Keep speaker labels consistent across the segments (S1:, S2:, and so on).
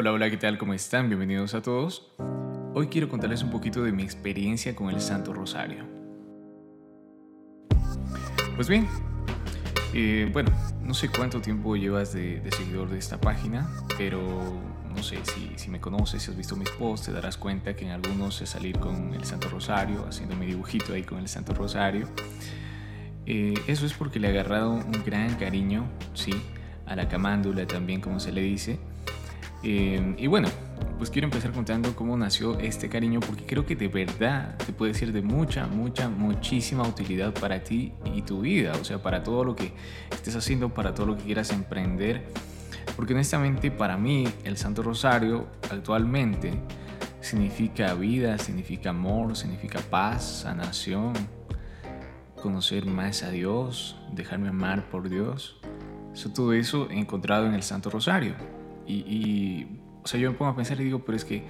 S1: Hola, hola, ¿qué tal? ¿Cómo están? Bienvenidos a todos. Hoy quiero contarles un poquito de mi experiencia con el Santo Rosario. Pues bien, eh, bueno, no sé cuánto tiempo llevas de, seguidor de esta página, pero no sé si, me conoces, si has visto mis posts, te darás cuenta que en algunos sé salir con el Santo Rosario, haciendo mi dibujito ahí con el Santo Rosario. Eh, eso es porque le he agarrado un gran cariño, sí, a la camándula también, como se le dice. Eh, y bueno, pues quiero empezar contando cómo nació este cariño, porque creo que de verdad te puede ser de mucha, mucha, muchísima utilidad para ti y tu vida, o sea, para todo lo que estés haciendo, para todo lo que quieras emprender. Porque honestamente para mí el Santo Rosario actualmente significa vida, significa amor, significa paz, sanación, conocer más a Dios, dejarme amar por Dios. todo eso encontrado en el Santo Rosario. Y, o sea, yo me pongo a pensar y digo, pero es que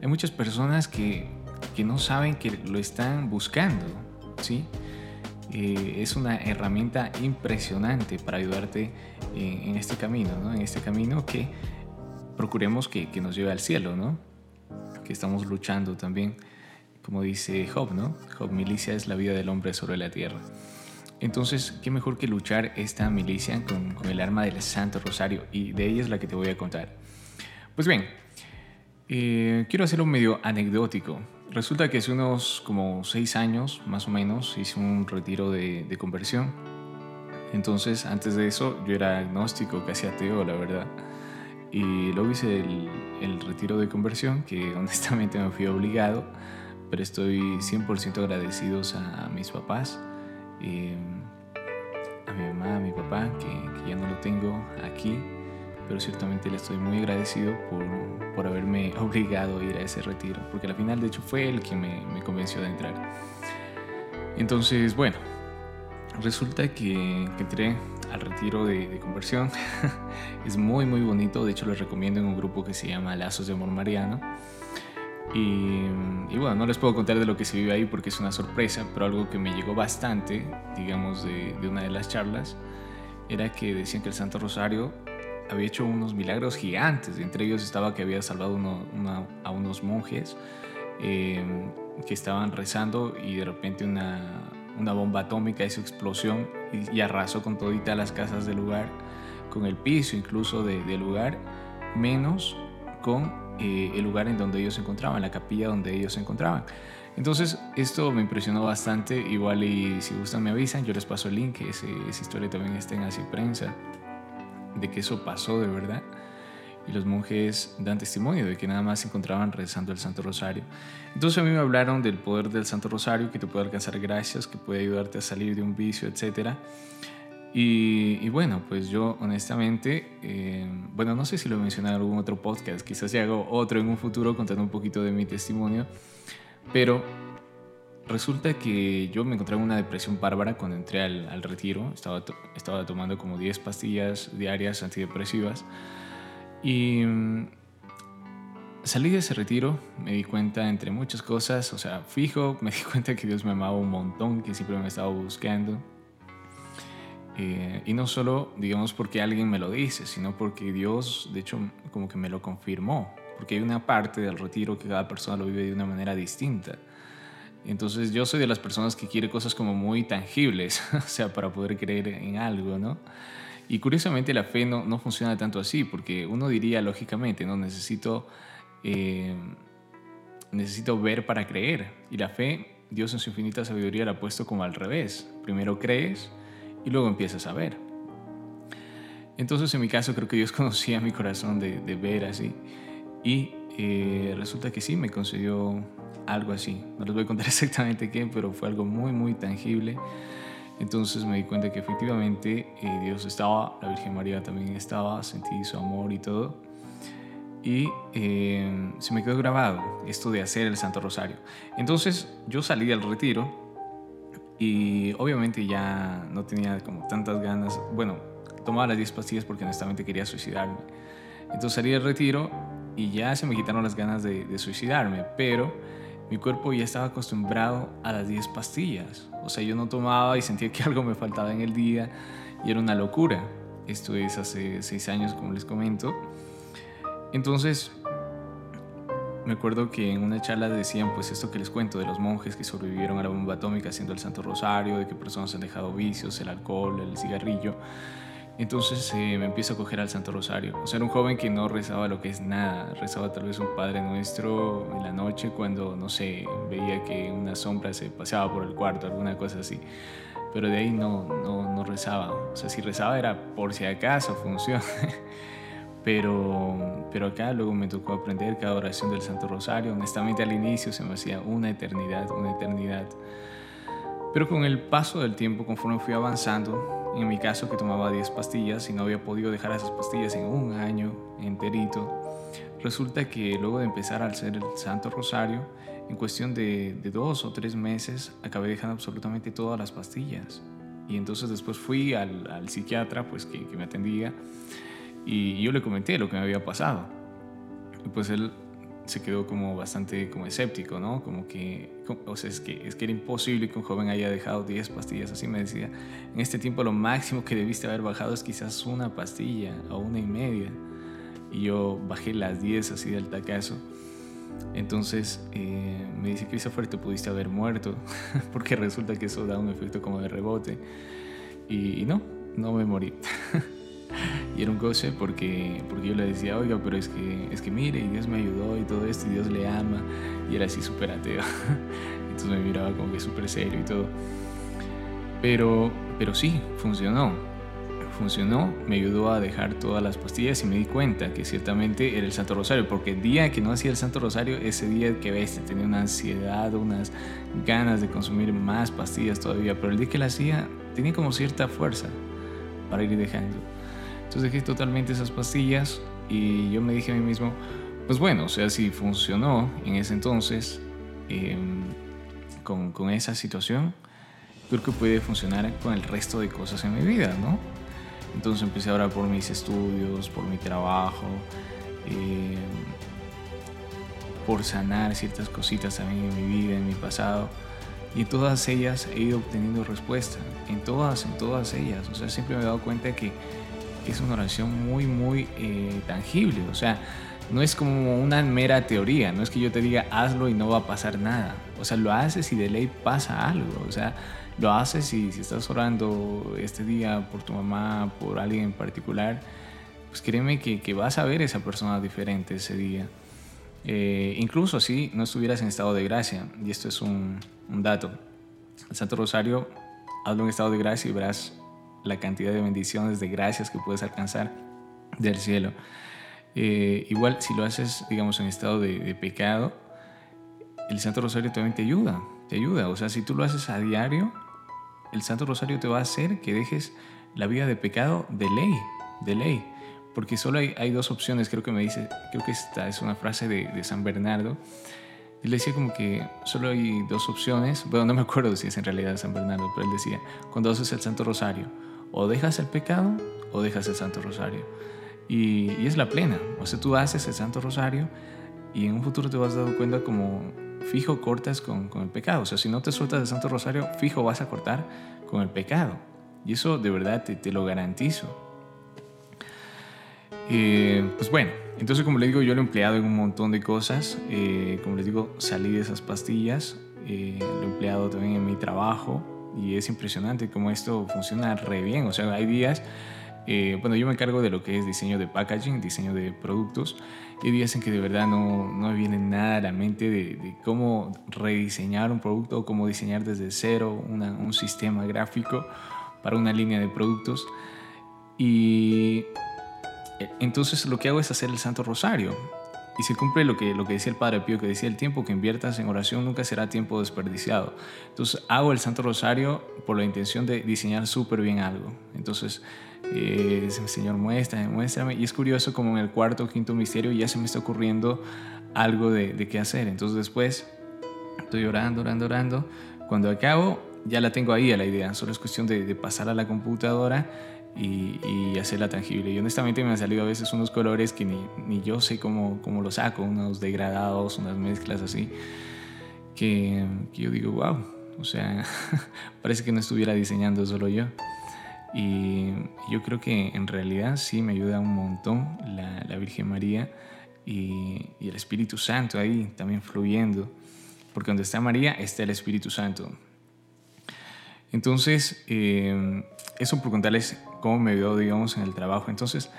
S1: hay muchas personas que, que no saben que lo están buscando, ¿sí? Eh, es una herramienta impresionante para ayudarte en, en este camino, ¿no? En este camino que procuremos que, que, nos lleve al cielo, ¿no? Que estamos luchando también como dice Job, ¿no? Job, milicia es la vida del hombre sobre la tierra. Entonces, ¿qué mejor que luchar esta milicia con, el arma del Santo Rosario? Y de ella es la que te voy a contar. Pues bien, eh, quiero hacerlo medio anecdótico. Resulta que hace unos como seis años, más o menos, hice un retiro de, conversión. Entonces, antes de eso, yo era agnóstico, casi ateo, la verdad. Y luego hice el, retiro de conversión, que honestamente me fui obligado pero estoy 100% agradecidos a, mis papás, eh, a mi mamá, a mi papá, que, ya no lo tengo aquí, pero ciertamente le estoy muy agradecido por, por, haberme obligado a ir a ese retiro, porque al final de hecho fue él quien me, me convenció de entrar. Entonces, bueno, resulta que, que entré al retiro de, de conversión. es muy, muy bonito, de hecho les recomiendo en un grupo que se llama Lazos de Amor Mariano y, bueno, no les puedo contar de lo que se vive ahí porque es una sorpresa, pero algo que me llegó bastante, digamos, de, una de las charlas, era que decían que el Santo Rosario había hecho unos milagros gigantes. Entre ellos estaba que había salvado a unos monjes em, que estaban rezando y de repente una, una bomba atómica hizo explosión y, arrasó con toditas las casas del lugar, con el piso incluso del lugar, menos con eh, el lugar en donde ellos se encontraban, la capilla donde ellos se encontraban. Entonces esto me impresionó bastante, igual y si gustan me avisan, yo les paso el link, ese, esa historia también está en Así Prensa, de que eso pasó de verdad. Y los monjes dan testimonio de que nada más se encontraban rezando el Santo Rosario. Entonces a mí me hablaron del poder del Santo Rosario, que te puede alcanzar gracias, que puede ayudarte a salir de un vicio, etcétera. Y, bueno, pues yo honestamente, eh, bueno, no sé si lo mencioné en algún otro podcast, quizás si hago otro en un futuro contando un poquito de mi testimonio, pero resulta que yo me encontré en una depresión bárbara cuando entré al, retiro, estaba, estaba tomando como 10 pastillas diarias antidepresivas y mm, salí de ese retiro, me di cuenta entre muchas cosas, o sea, fijo, me di cuenta que Dios me amaba un montón, que siempre me estaba buscando eh, y no solo, digamos, porque alguien me lo dice, sino porque Dios, de hecho, como que me lo confirmó. Porque hay una parte del retiro que cada persona lo vive de una manera distinta. Entonces yo soy de las personas que quiere cosas como muy tangibles, o sea, para poder creer en algo, ¿no? Y curiosamente la fe no, no funciona tanto así, porque uno diría lógicamente, ¿no? Necesito, eh, necesito ver para creer. Y la fe, Dios en su infinita sabiduría la ha puesto como al revés. Primero crees y luego empiezas a ver. Entonces en mi caso creo que Dios conocía mi corazón de, ver así y eh, resulta que sí, me concedió algo así. No les voy a contar exactamente qué, pero fue algo muy, muy tangible. Entonces me di cuenta que efectivamente eh, Dios estaba, la Virgen María también estaba, sentí su amor y todo. Y eh, se me quedó grabado esto de hacer el Santo Rosario. Entonces yo salí del retiro y obviamente ya no tenía como tantas ganas. Bueno, tomaba las 10 pastillas porque honestamente quería suicidarme. Entonces salí del retiro y ya se me quitaron las ganas de, suicidarme, pero mi cuerpo ya estaba acostumbrado a las 10 pastillas. O sea, yo no tomaba y sentía que algo me faltaba en el día y era una locura. Esto es hace 6 años, como les comento. Entonces, me acuerdo que en una charla decían pues esto que les cuento de los monjes que sobrevivieron a la bomba atómica haciendo el Santo Rosario, de que personas han dejado vicios, el alcohol, el cigarrillo. Entonces eh, me empiezo a coger al Santo Rosario. O sea, era un joven que no rezaba lo que es nada, rezaba tal vez un Padre Nuestro en la noche cuando, no sé, veía que una sombra se paseaba por el cuarto, alguna cosa así. Pero de ahí no, no, no rezaba. O sea, si rezaba era por si acaso funciona. Pero, pero acá luego me tocó aprender cada oración del Santo Rosario. Honestamente al inicio se me hacía una eternidad, una eternidad. Pero con el paso del tiempo, conforme fui avanzando, en mi caso que tomaba 10 pastillas y no había podido dejar esas pastillas en un año enterito, resulta que luego de empezar a hacer el Santo Rosario, en cuestión de, dos o tres meses, acabé dejando absolutamente todas las pastillas. Y entonces después fui al, psiquiatra pues, que me atendía y yo le comenté lo que me había pasado. Y pues él se quedó como bastante como escéptico, ¿no? Como que, o sea, es que, es que era imposible que un joven haya dejado 10 pastillas. Así me decía, en este tiempo lo máximo que debiste haber bajado es quizás una pastilla o una y media. Y yo bajé las 10 así del tacazo. Entonces eh, me dice, Christopher, te pudiste haber muerto, porque resulta que eso da un efecto como de rebote. y no, no me morí. Y era un goce porque, porque yo le decía, oiga, pero es que, es que mire, y Dios me ayudó y todo esto, y Dios le ama. Y era así súper ateo. Entonces me miraba como que súper serio y todo. Pero, pero sí, funcionó. Funcionó, me ayudó a dejar todas las pastillas y me di cuenta que ciertamente era el Santo Rosario, porque el día que no hacía el Santo Rosario, ese día que ves, tenía una ansiedad, unas ganas de consumir más pastillas todavía, pero el día que la hacía, tenía como cierta fuerza para ir dejando. Entonces dejé totalmente esas pastillas y yo me dije a mí mismo, pues bueno, o sea, si funcionó en ese entonces em, con, con, esa situación, creo que puede funcionar con el resto de cosas en mi vida, ¿no? Entonces empecé a orar por mis estudios, por mi trabajo, em, por sanar ciertas cositas también en mi vida, en mi pasado. Y en todas ellas he ido obteniendo respuesta, en todas, en todas ellas. O sea, siempre me he dado cuenta que es una oración muy, muy eh, tangible. O sea, no es como una mera teoría, no es que yo te diga hazlo y no va a pasar nada. O sea, lo haces y de ley pasa algo. O sea, lo haces y si estás orando este día por tu mamá, por alguien en particular, pues créeme que, vas a ver esa persona diferente ese día. Eh, incluso si no estuvieras en estado de gracia, y esto es un, un dato, el Santo Rosario, hazlo en estado de gracia y verás la cantidad de bendiciones, de gracias que puedes alcanzar del cielo. Eh, igual si lo haces, digamos, en estado de, pecado, el Santo Rosario también te ayuda, te ayuda. O sea, si tú lo haces a diario, el Santo Rosario te va a hacer que dejes la vida de pecado de ley, de ley. Porque solo hay, hay dos opciones, creo que me dice, creo que esta es una frase de, de San Bernardo. Él decía como que solo hay dos opciones, bueno, no me acuerdo si es en realidad San Bernardo, pero él decía, cuando haces el Santo Rosario, o dejas el pecado o dejas el Santo Rosario. Y, es la plena. O sea, tú haces el Santo Rosario y en un futuro te vas dar cuenta como fijo cortas con, con, el pecado. O sea, si no te sueltas el Santo Rosario, fijo vas a cortar con el pecado. Y eso de verdad te, te lo garantizo. Eh, pues bueno, entonces como les digo, yo lo he empleado en un montón de cosas. Eh, como les digo, salí de esas pastillas. Eh, lo he empleado también en mi trabajo y es impresionante cómo esto funciona re bien. O sea, hay días, eh, bueno, yo me encargo de lo que es diseño de packaging, diseño de productos, hay días en que de verdad no, no me viene nada a la mente de, cómo rediseñar un producto cómo diseñar desde cero un sistema gráfico para una línea de productos. Y eh, entonces lo que hago es hacer el Santo Rosario y se cumple lo que, lo que decía el Padre Pío, que decía, el tiempo que inviertas en oración nunca será tiempo desperdiciado. Entonces hago el Santo Rosario por la intención de diseñar súper bien algo. Entonces, eh, Señor, muéstrame, muéstrame. Y es curioso como en el cuarto o quinto misterio ya se me está ocurriendo algo de, qué hacer. Entonces después estoy orando, orando, orando. Cuando acabo, ya la tengo ahí a la idea. Solo es cuestión de, de pasar a la computadora y, hacerla tangible. Y honestamente me han salido a veces unos colores que ni, ni yo sé cómo, cómo los saco, unos degradados, unas mezclas así, que, que yo digo, wow, o sea, parece que no estuviera diseñando solo yo. Y yo creo que en realidad sí me ayuda un montón la, la Virgen María y, el Espíritu Santo ahí también fluyendo, porque donde está María está el Espíritu Santo. Entonces, eh, eso por contarles cómo me veo, digamos, en el trabajo. Entonces,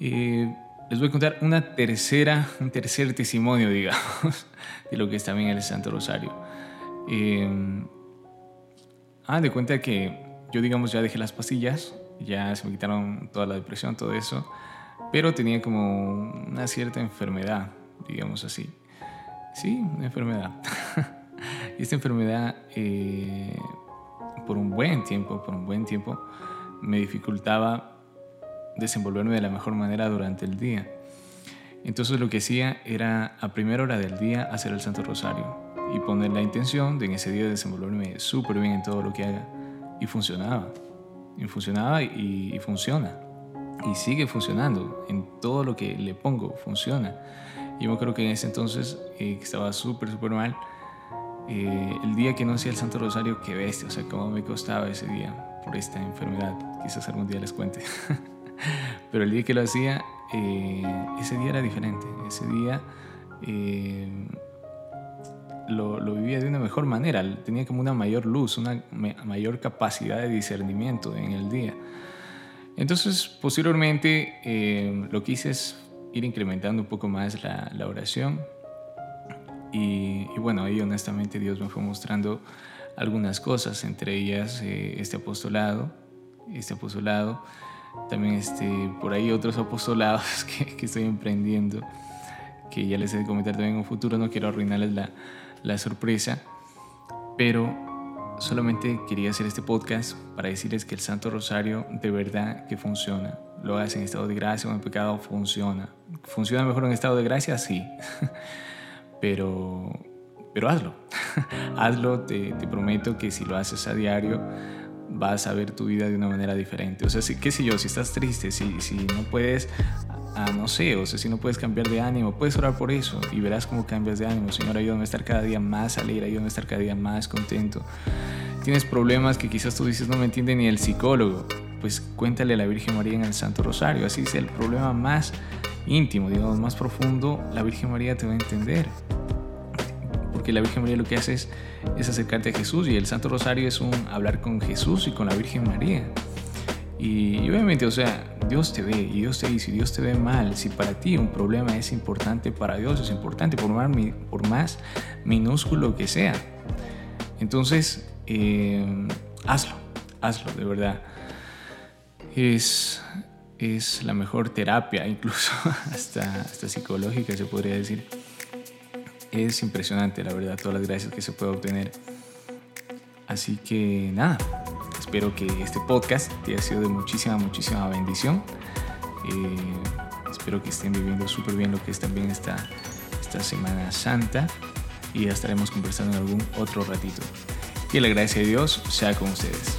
S1: eh, les voy a contar una tercera, un tercer testimonio, digamos, de lo que está bien el Santo Rosario. Eh, ah, de cuenta que yo, digamos, ya dejé las pastillas, ya se me quitaron toda la depresión, todo eso pero tenía como una cierta enfermedad, digamos así. Sí, una enfermedad. y esta enfermedad, eh, por un buen tiempo, por un buen tiempo, me dificultaba desenvolverme de la mejor manera durante el día. Entonces lo que hacía era a primera hora del día hacer el Santo Rosario y poner la intención de en ese día desenvolverme súper bien en todo lo que haga. Y funcionaba. Y funcionaba y, funciona y sigue funcionando. En todo lo que le pongo funciona. Yo creo que en ese entonces eh, estaba súper, súper mal. Eh, el día que no hacía el Santo Rosario, qué bestia, o sea, cómo me costaba ese día por esta enfermedad. Quizás algún día les cuente. Pero el día que lo hacía, eh, ese día era diferente. Ese día lo, lo, vivía de una mejor manera. Tenía como una mayor luz, una mayor capacidad de discernimiento en el día. Entonces, posteriormente, eh, lo que hice es ir incrementando un poco más la, oración. Y, bueno, ahí honestamente Dios me fue mostrando algunas cosas, entre ellas eh, este apostolado, este apostolado, también este, por ahí otros apostolados que, que, estoy emprendiendo, que ya les he de comentar también en un futuro, no quiero arruinarles la, la sorpresa, pero solamente quería hacer este podcast para decirles que el Santo Rosario de verdad que funciona. Lo hace en estado de gracia o en pecado, funciona. ¿Funciona mejor en estado de gracia? Sí. pero, pero hazlo. hazlo, te, prometo que si lo haces a diario vas a ver tu vida de una manera diferente. O sea, si, qué sé yo, si estás triste, si, no puedes no sé, o sea, si no puedes cambiar de ánimo, puedes orar por eso y verás cómo cambias de ánimo. Señor, ayúdame a estar cada día más alegre, ayúdame a estar cada día más contento. Tienes problemas que quizás tú dices no me entiende ni el psicólogo, pues cuéntale a la Virgen María en el Santo Rosario, así es el problema más íntimo, digamos, más profundo, la Virgen María te va a entender. Porque la Virgen María lo que hace es, es acercarte a Jesús y el Santo Rosario es un hablar con Jesús y con la Virgen María. Y, obviamente, o sea, Dios te ve y Dios te dice, Dios te ve mal. Si para ti un problema es importante, para Dios es importante, por más, por más minúsculo que sea. Entonces, eh, hazlo, hazlo, de verdad. Es, es la mejor terapia, incluso hasta, hasta psicológica se podría decir. Es impresionante, la verdad, todas las gracias que se puede obtener. Así que nada, Espero que este podcast te haya sido de muchísima, muchísima bendición. Eh, espero que estén viviendo súper bien lo que es también esta, esta Semana Santa y ya estaremos conversando en algún otro ratito. Que la gracia de Dios sea con ustedes.